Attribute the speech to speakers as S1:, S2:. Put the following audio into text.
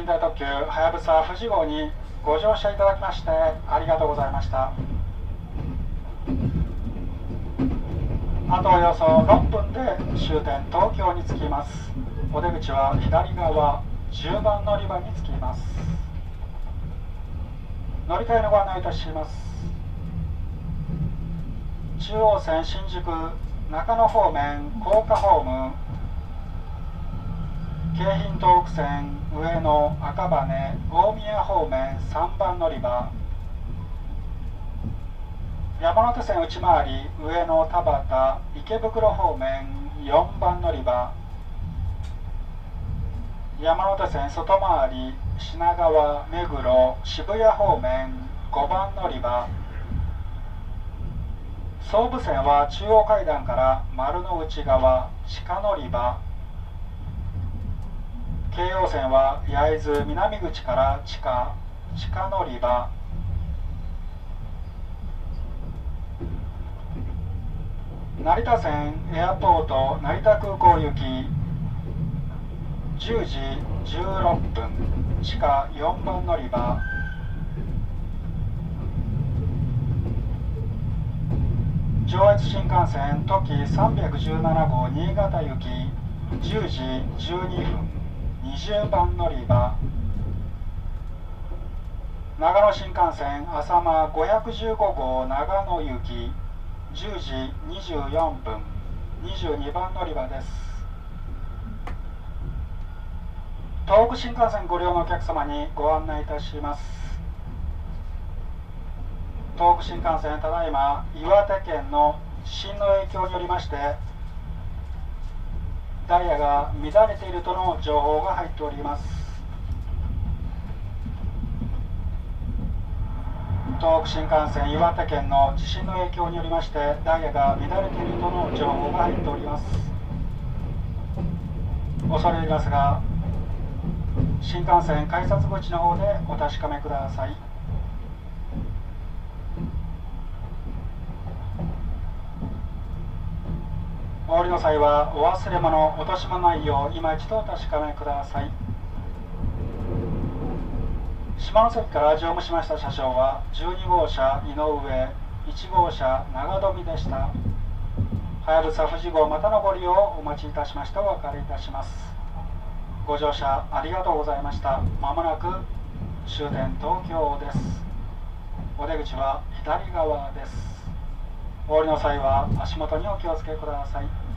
S1: 寝台特急はやぶさ富士号にご乗車いただきましてありがとうございました。あとおよそ6分で終点東京に着きます。お出口は左側10番乗り場に着きます。乗り換えのご案内いたします。中央線新宿中野方面高架ホーム京浜東北線上野赤羽大宮方面3番乗り場。山手線内回り上野田端池袋方面4番乗り場。山手線外回り品川目黒渋谷方面5番乗り場。総武線は中央階段から丸の内側地下乗り場。京葉線は焼津南口から地下地下乗り場。成田線エアポート成田空港行き。10時16分。地下4番乗り場。上越新幹線特急317号新潟行き。10時12分。20番乗り場。長野新幹線浅間515号長野行き。10時24分。22番乗り場です。東北新幹線ご利用のお客様にご案内いたします。東北新幹線ただいま岩手県の地震の影響によりましてダイヤが乱れているとの情報が入っております。東北新幹線岩手県の地震の影響によりましてダイヤが乱れているとの情報が入っております。恐れ入りますが新幹線改札口の方でお確かめください。お降りの際はお忘れ物落とし物ないよう今一度お確かめください。下関から乗務しました車掌は12号車井上1号車長富でした。はやぶさ富士号またのご利用をお待ちいたしましてお別れいたします。ご乗車ありがとうございました。まもなく終点東京です。お出口は左側です。お降りの際は足元にお気をつけください。